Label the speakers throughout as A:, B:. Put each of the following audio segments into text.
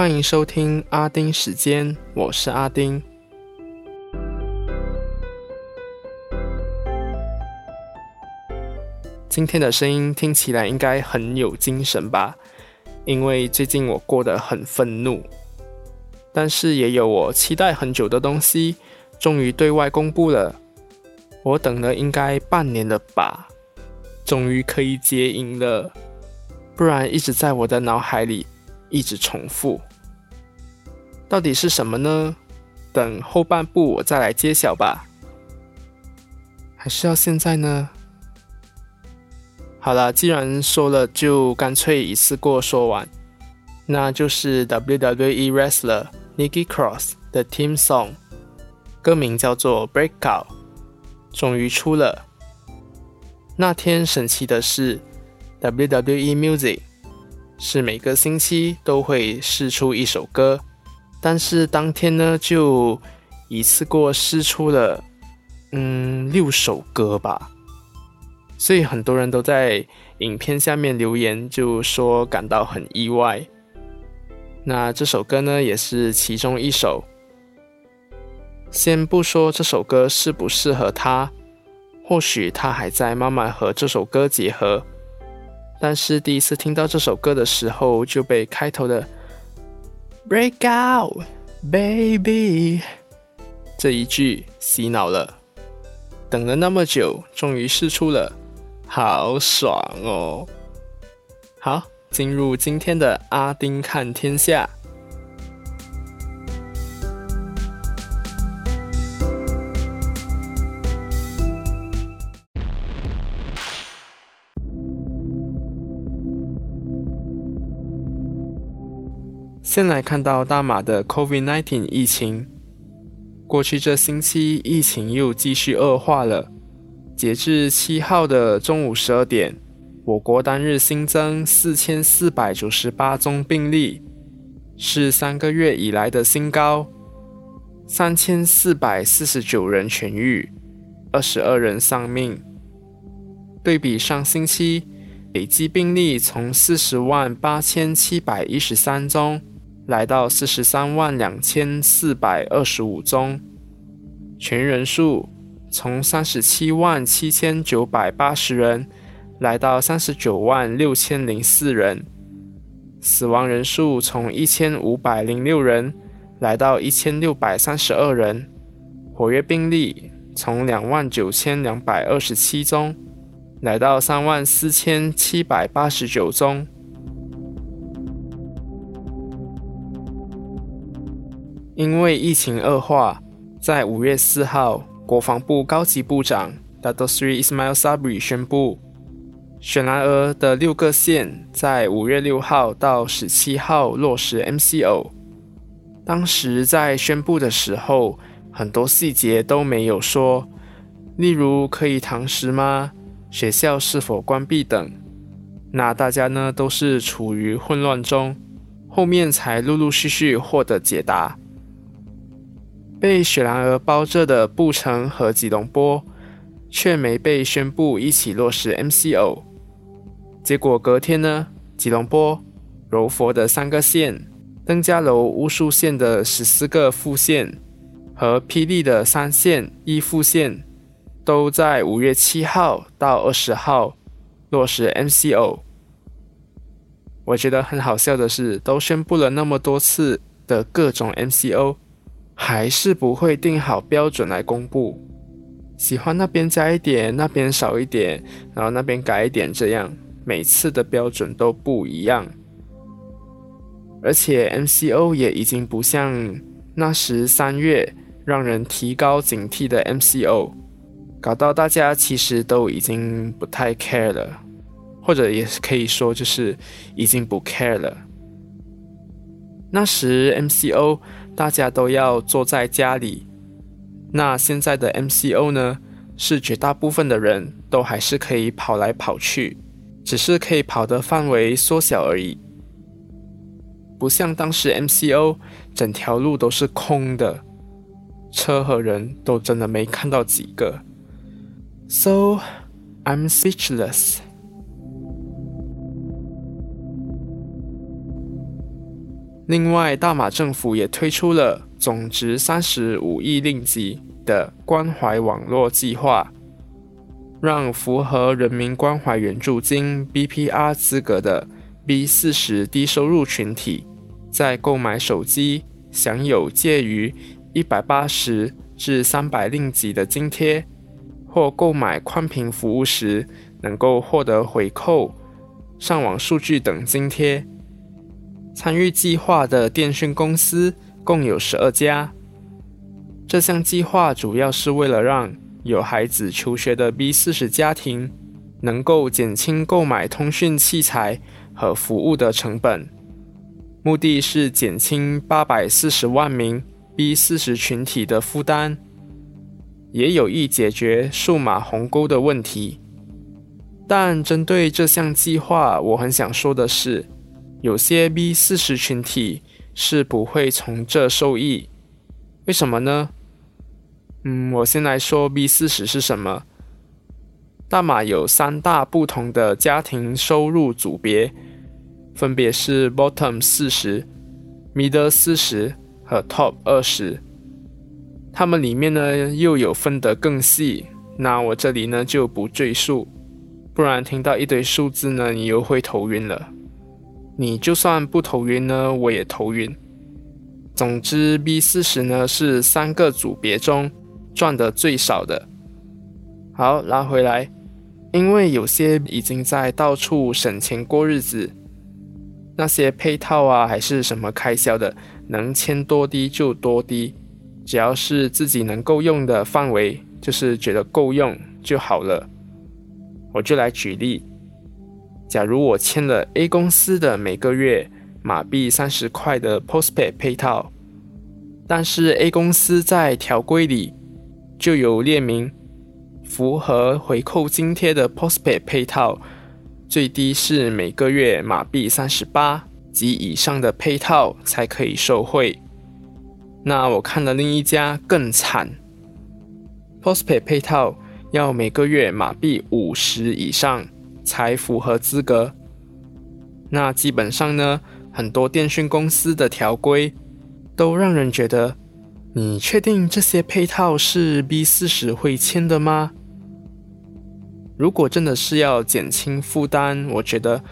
A: 欢迎收听阿丁时间，我是阿丁。今天的声音听起来应该很有精神吧？因为最近我过得很愤怒，但是也有我期待很久的东西，终于对外公布了。我等了应该半年了吧，终于可以接音了，不然一直在我的脑海里一直重复。到底是什么呢？等后半部我再来揭晓吧。还是要现在呢？好了，既然说了，就干脆一次过说完。那就是 WWE Wrestler Nikki Cross 的 Team Song，歌名叫做 Breakout，终于出了。那天神奇的是，WWE Music 是每个星期都会试出一首歌，但是当天呢，就一次过试出了，嗯，六首歌吧。所以很多人都在影片下面留言，就说感到很意外。那这首歌呢，也是其中一首。先不说这首歌适不适合他，或许他还在慢慢和这首歌结合。但是第一次听到这首歌的时候，就被开头的 “Break out, baby” 这一句洗脑了。等了那么久，终于试出了。好爽哦！好，进入今天的阿丁看天下。先来看到大马的 COVID-19 疫情，过去这星期疫情又继续恶化了。截至七号的中午十二点，我国单日新增四千四百九十八宗病例，是三个月以来的新高。三千四百四十九人痊愈，二十二人丧命。对比上星期，累计病例从四十万八千七百一十三宗，来到四十三万两千四百二十五宗，全人数。从三十七万七千九百八十人来到三十九万六千零四人，死亡人数从一千五百零六人来到一千六百三十二人，活跃病例从两万九千两百二十七宗来到三万四千七百八十九宗。因为疫情恶化，在五月四号。国防部高级部长 Dato Sri Ismail Sabri 宣布，雪兰莪的六个县在五月六号到十七号落实 MCO。当时在宣布的时候，很多细节都没有说，例如可以堂食吗？学校是否关闭等。那大家呢都是处于混乱中，后面才陆陆续续获得解答。被雪兰莪包着的布城和吉隆坡，却没被宣布一起落实 MCO。结果隔天呢，吉隆坡、柔佛的三个县、登嘉楼乌树县的十四个副县和霹雳的三县一副县，都在五月七号到二十号落实 MCO。我觉得很好笑的是，都宣布了那么多次的各种 MCO。还是不会定好标准来公布，喜欢那边加一点，那边少一点，然后那边改一点，这样每次的标准都不一样。而且 MCO 也已经不像那时三月让人提高警惕的 MCO，搞到大家其实都已经不太 care 了，或者也可以说就是已经不 care 了。那时 MCO。大家都要坐在家里，那现在的 MCO 呢？是绝大部分的人都还是可以跑来跑去，只是可以跑的范围缩小而已。不像当时 MCO，整条路都是空的，车和人都真的没看到几个。So I'm speechless. 另外，大马政府也推出了总值三十五亿令吉的关怀网络计划，让符合人民关怀援助金 （BPR） 资格的 B 四十低收入群体，在购买手机享有介于一百八十至三百令吉的津贴，或购买宽频服务时能够获得回扣、上网数据等津贴。参与计划的电讯公司共有十二家。这项计划主要是为了让有孩子求学的 B 四十家庭能够减轻购买通讯器材和服务的成本，目的是减轻八百四十万名 B 四十群体的负担，也有意解决数码鸿沟的问题。但针对这项计划，我很想说的是。有些 B 四十群体是不会从这受益，为什么呢？嗯，我先来说 B 四十是什么。大马有三大不同的家庭收入组别，分别是 Bottom 四十、Middle 四十和 Top 二十。它们里面呢又有分得更细，那我这里呢就不赘述，不然听到一堆数字呢，你又会头晕了。你就算不头晕呢，我也头晕。总之，B 四十呢是三个组别中赚的最少的。好，拉回来，因为有些已经在到处省钱过日子，那些配套啊还是什么开销的，能签多低就多低，只要是自己能够用的范围，就是觉得够用就好了。我就来举例。假如我签了 A 公司的每个月马币三十块的 Postpaid 配套，但是 A 公司在条规里就有列明，符合回扣津贴的 Postpaid 配套最低是每个月马币三十八及以上的配套才可以受惠。那我看了另一家更惨，Postpaid 配套要每个月马币五十以上。才符合资格。那基本上呢，很多电讯公司的条规都让人觉得，你确定这些配套是 B 四十会签的吗？如果真的是要减轻负担，我觉得，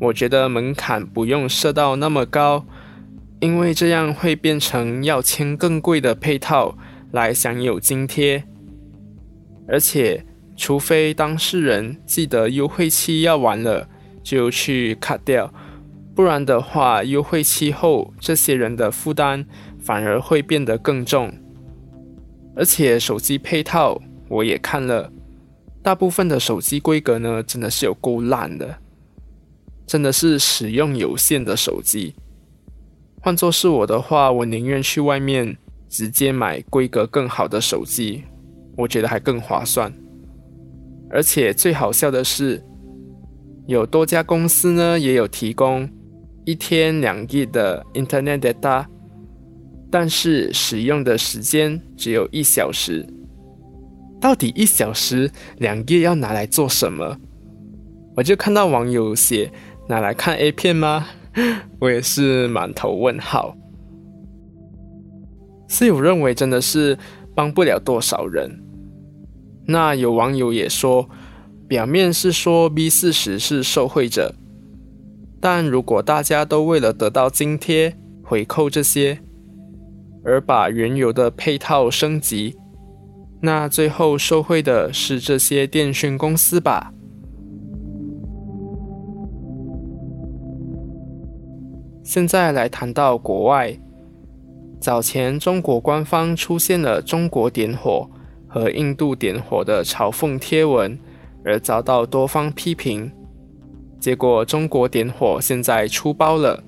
A: 我觉得门槛不用设到那么高，因为这样会变成要签更贵的配套来享有津贴，而且。除非当事人记得优惠期要完了，就去 cut 掉，不然的话，优惠期后这些人的负担反而会变得更重。而且手机配套我也看了，大部分的手机规格呢，真的是有够烂的，真的是使用有限的手机。换作是我的话，我宁愿去外面直接买规格更好的手机，我觉得还更划算。而且最好笑的是，有多家公司呢也有提供一天两 G 的 Internet data，但是使用的时间只有一小时。到底一小时两 G 要拿来做什么？我就看到网友写拿来看 A 片吗？我也是满头问号。室友认为真的是帮不了多少人。那有网友也说，表面是说 B 四十是受贿者，但如果大家都为了得到津贴、回扣这些，而把原有的配套升级，那最后受惠的是这些电讯公司吧？现在来谈到国外，早前中国官方出现了中国点火。和印度点火的嘲讽贴文，而遭到多方批评。结果，中国点火现在出包了，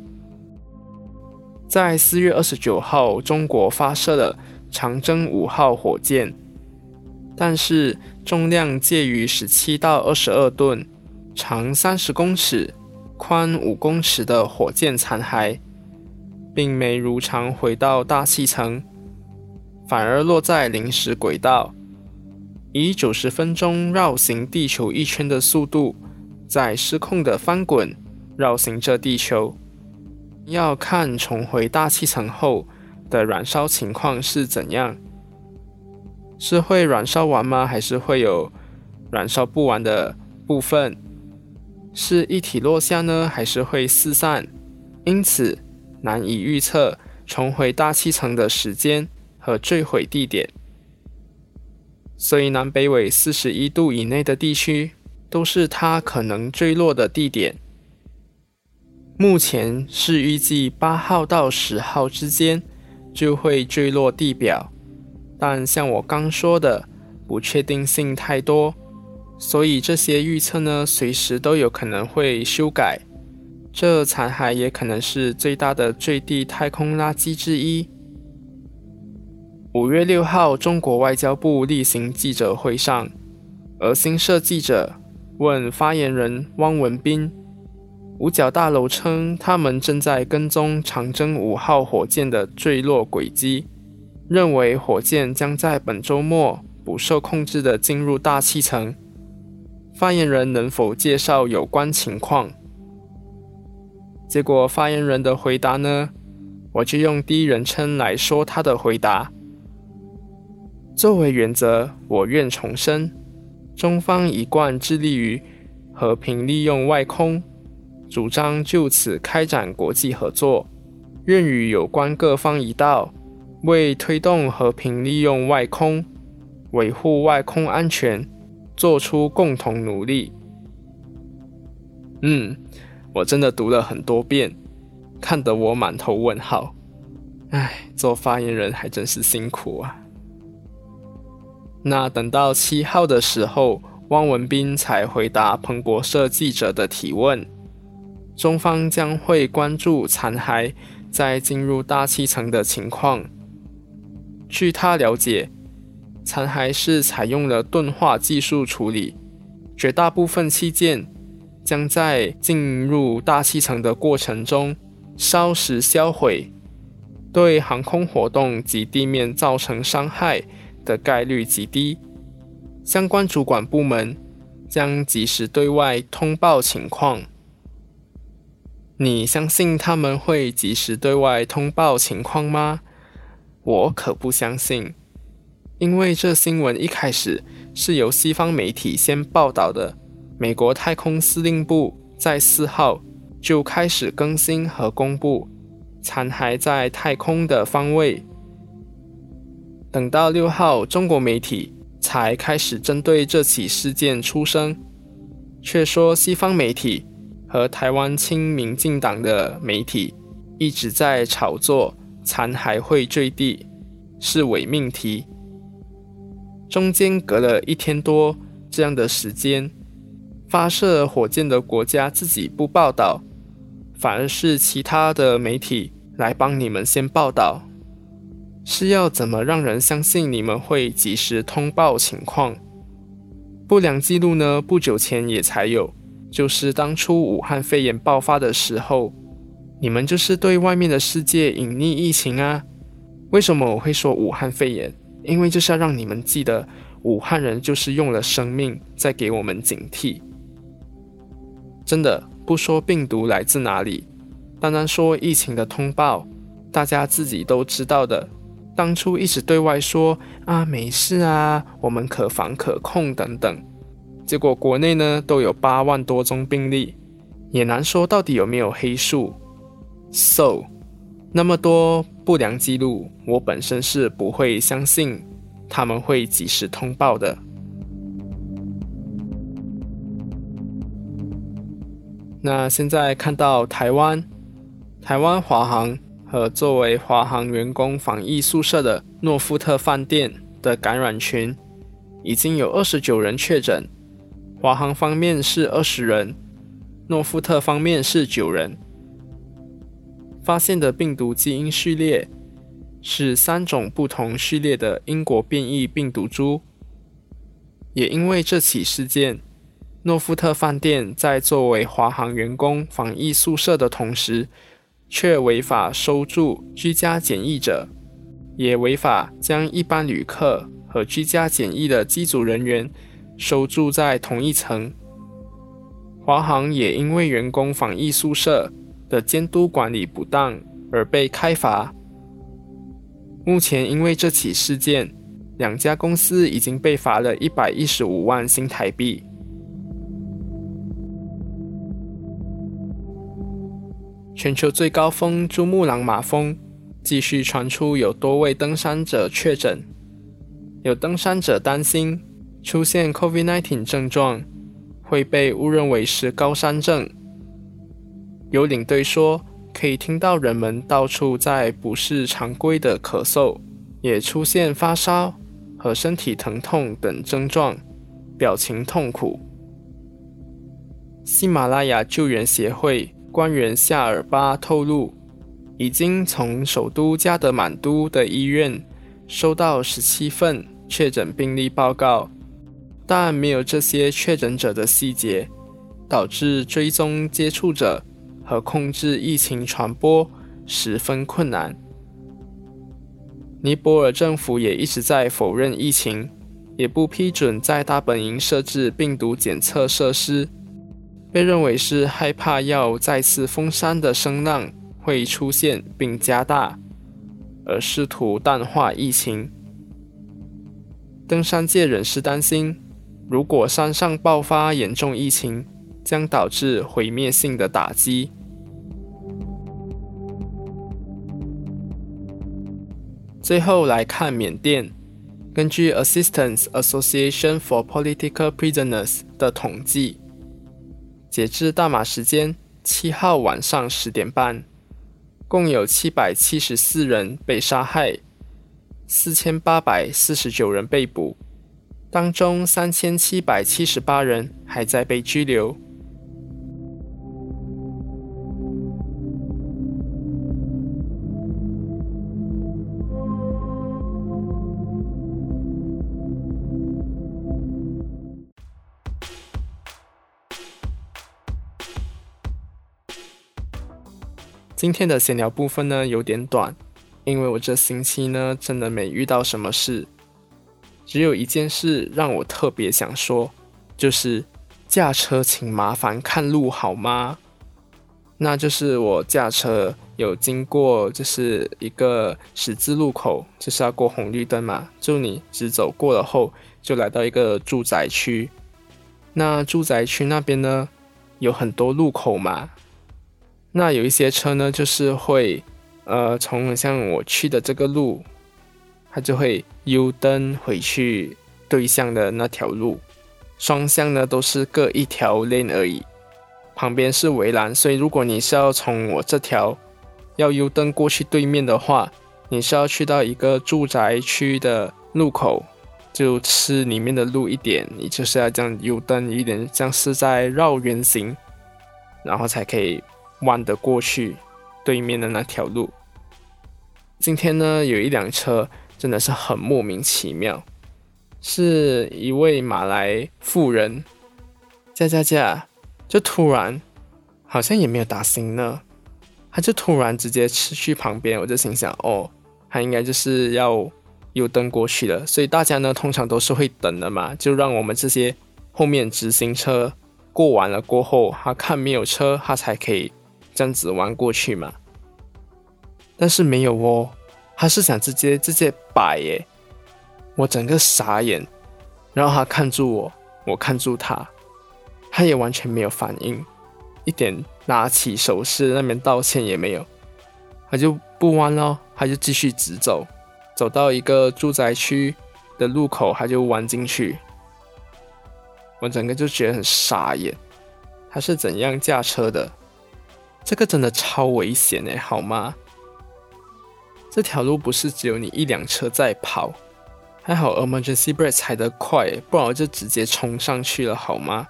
A: 在四月二十九号，中国发射了长征五号火箭，但是重量介于十七到二十二吨、长三十公尺、宽五公尺的火箭残骸，并没如常回到大气层。反而落在临时轨道，以九十分钟绕行地球一圈的速度，在失控的翻滚绕行着地球。要看重回大气层后的燃烧情况是怎样，是会燃烧完吗？还是会有燃烧不完的部分？是一体落下呢，还是会四散？因此难以预测重回大气层的时间和坠毁地点。所以南北纬四十一度以内的地区都是它可能坠落的地点。目前是预计八号到十号之间就会坠落地表，但像我刚说的，不确定性太多，所以这些预测呢，随时都有可能会修改。这残骸也可能是最大的坠地太空垃圾之一。五月六号，中国外交部例行记者会上，俄新社记者问发言人汪文斌。五角大楼称，他们正在跟踪长征五号火箭的坠落轨迹，认为火箭将在本周末不受控制地进入大气层。发言人能否介绍有关情况？结果发言人的回答呢？我就用第一人称来说他的回答。作为原则，我愿重申，中方一贯致力于和平利用外空。主张就此开展国际合作，愿与有关各方一道，为推动和平利用外空、维护外空安全，做出共同努力。嗯，我真的读了很多遍，看得我满头问号。唉，做发言人还真是辛苦啊。那等到七号的时候，汪文斌才回答彭博社记者的提问。中方将会关注残骸在进入大气层的情况。据他了解，残骸是采用了钝化技术处理，绝大部分器件将在进入大气层的过程中烧蚀销毁，对航空活动及地面造成伤害的概率极低。相关主管部门将及时对外通报情况。你相信他们会及时对外通报情况吗？我可不相信，因为这新闻一开始是由西方媒体先报道的。美国太空司令部在四号就开始更新和公布残骸在太空的方位，等到六号，中国媒体才开始针对这起事件出声，却说西方媒体。和台湾亲民进党的媒体一直在炒作残骸会坠地是伪命题，中间隔了一天多这样的时间，发射火箭的国家自己不报道，反而是其他的媒体来帮你们先报道，是要怎么让人相信你们会及时通报情况？不良记录呢？不久前也才有。就是当初武汉肺炎爆发的时候，你们就是对外面的世界隐匿疫情啊？为什么我会说武汉肺炎？因为就是要让你们记得，武汉人就是用了生命在给我们警惕。真的不说病毒来自哪里，单单说疫情的通报，大家自己都知道的。当初一直对外说啊没事啊，我们可防可控等等。结果国内呢都有八万多宗病例，也难说到底有没有黑数。So，那么多不良记录，我本身是不会相信他们会及时通报的。那现在看到台湾，台湾华航和作为华航员工防疫宿舍的诺富特饭店的感染群，已经有二十九人确诊。华航方面是二十人，诺富特方面是九人。发现的病毒基因序列是三种不同序列的英国变异病毒株。也因为这起事件，诺富特饭店在作为华航员工防疫宿舍的同时，却违法收住居家检疫者，也违法将一般旅客和居家检疫的机组人员。收住在同一层，华航也因为员工防疫宿舍的监督管理不当而被开罚。目前因为这起事件，两家公司已经被罚了一百一十五万新台币。全球最高峰珠穆朗玛峰继续传出有多位登山者确诊，有登山者担心出现 COVID-19 症状会被误认为是高山症。有领队说，可以听到人们到处在不是常规的咳嗽，也出现发烧和身体疼痛等症状，表情痛苦。喜马拉雅救援协会。官员夏尔巴透露，已经从首都加德满都的医院收到十七份确诊病例报告，但没有这些确诊者的细节，导致追踪接触者和控制疫情传播十分困难。尼泊尔政府也一直在否认疫情，也不批准在大本营设置病毒检测设施。被认为是害怕要再次封山的声浪会出现并加大，而试图淡化疫情。登山界人士担心，如果山上爆发严重疫情，将导致毁灭性的打击。最后来看缅甸，根据 Assistance Association for Political Prisoners 的统计。截至大马时间七号晚上十点半，共有七百七十四人被杀害，四千八百四十九人被捕，当中三千七百七十八人还在被拘留。今天的闲聊部分呢有点短，因为我这星期呢真的没遇到什么事，只有一件事让我特别想说，就是驾车请麻烦看路好吗？那就是我驾车有经过就是一个十字路口，就是要过红绿灯嘛，就你直走过了后，就来到一个住宅区，那住宅区那边呢有很多路口嘛。那有一些车呢，就是会，呃，从像我去的这个路，它就会 U 灯回去对向的那条路，双向呢都是各一条 lane 而已，旁边是围栏，所以如果你是要从我这条要 U 灯过去对面的话，你是要去到一个住宅区的路口，就吃里面的路一点，你就是要这样 U 灯一点，像是在绕圆形，然后才可以。弯的过去对面的那条路。今天呢，有一辆车真的是很莫名其妙，是一位马来妇人驾驾驾，就突然好像也没有打醒呢，他就突然直接吃去旁边，我就心想哦，他应该就是要有灯过去了，所以大家呢通常都是会等的嘛，就让我们这些后面直行车过完了过后，他看没有车，他才可以。这样子弯过去嘛？但是没有哦，他是想直接直接摆耶，我整个傻眼，然后他看住我，我看住他，他也完全没有反应，一点拿起手势那边道歉也没有，他就不弯了，他就继续直走，走到一个住宅区的路口，他就弯进去，我整个就觉得很傻眼，他是怎样驾车的？这个真的超危险哎，好吗？这条路不是只有你一辆车在跑，还好 emergency brake 踩得快，不然我就直接冲上去了，好吗？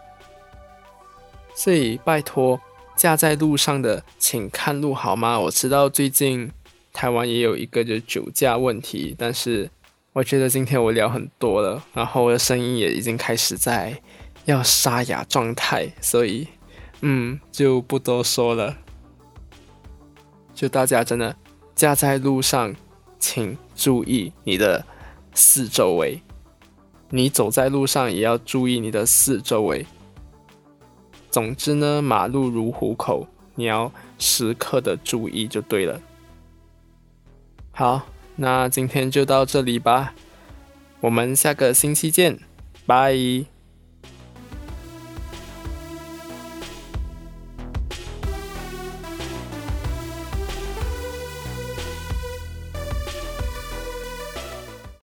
A: 所以拜托，驾在路上的请看路好吗？我知道最近台湾也有一个就酒驾问题，但是我觉得今天我聊很多了，然后我的声音也已经开始在要沙哑状态，所以嗯，就不多说了。就大家真的驾在路上，请注意你的四周围。你走在路上也要注意你的四周围。总之呢，马路如虎口，你要时刻的注意就对了。好，那今天就到这里吧，我们下个星期见，拜。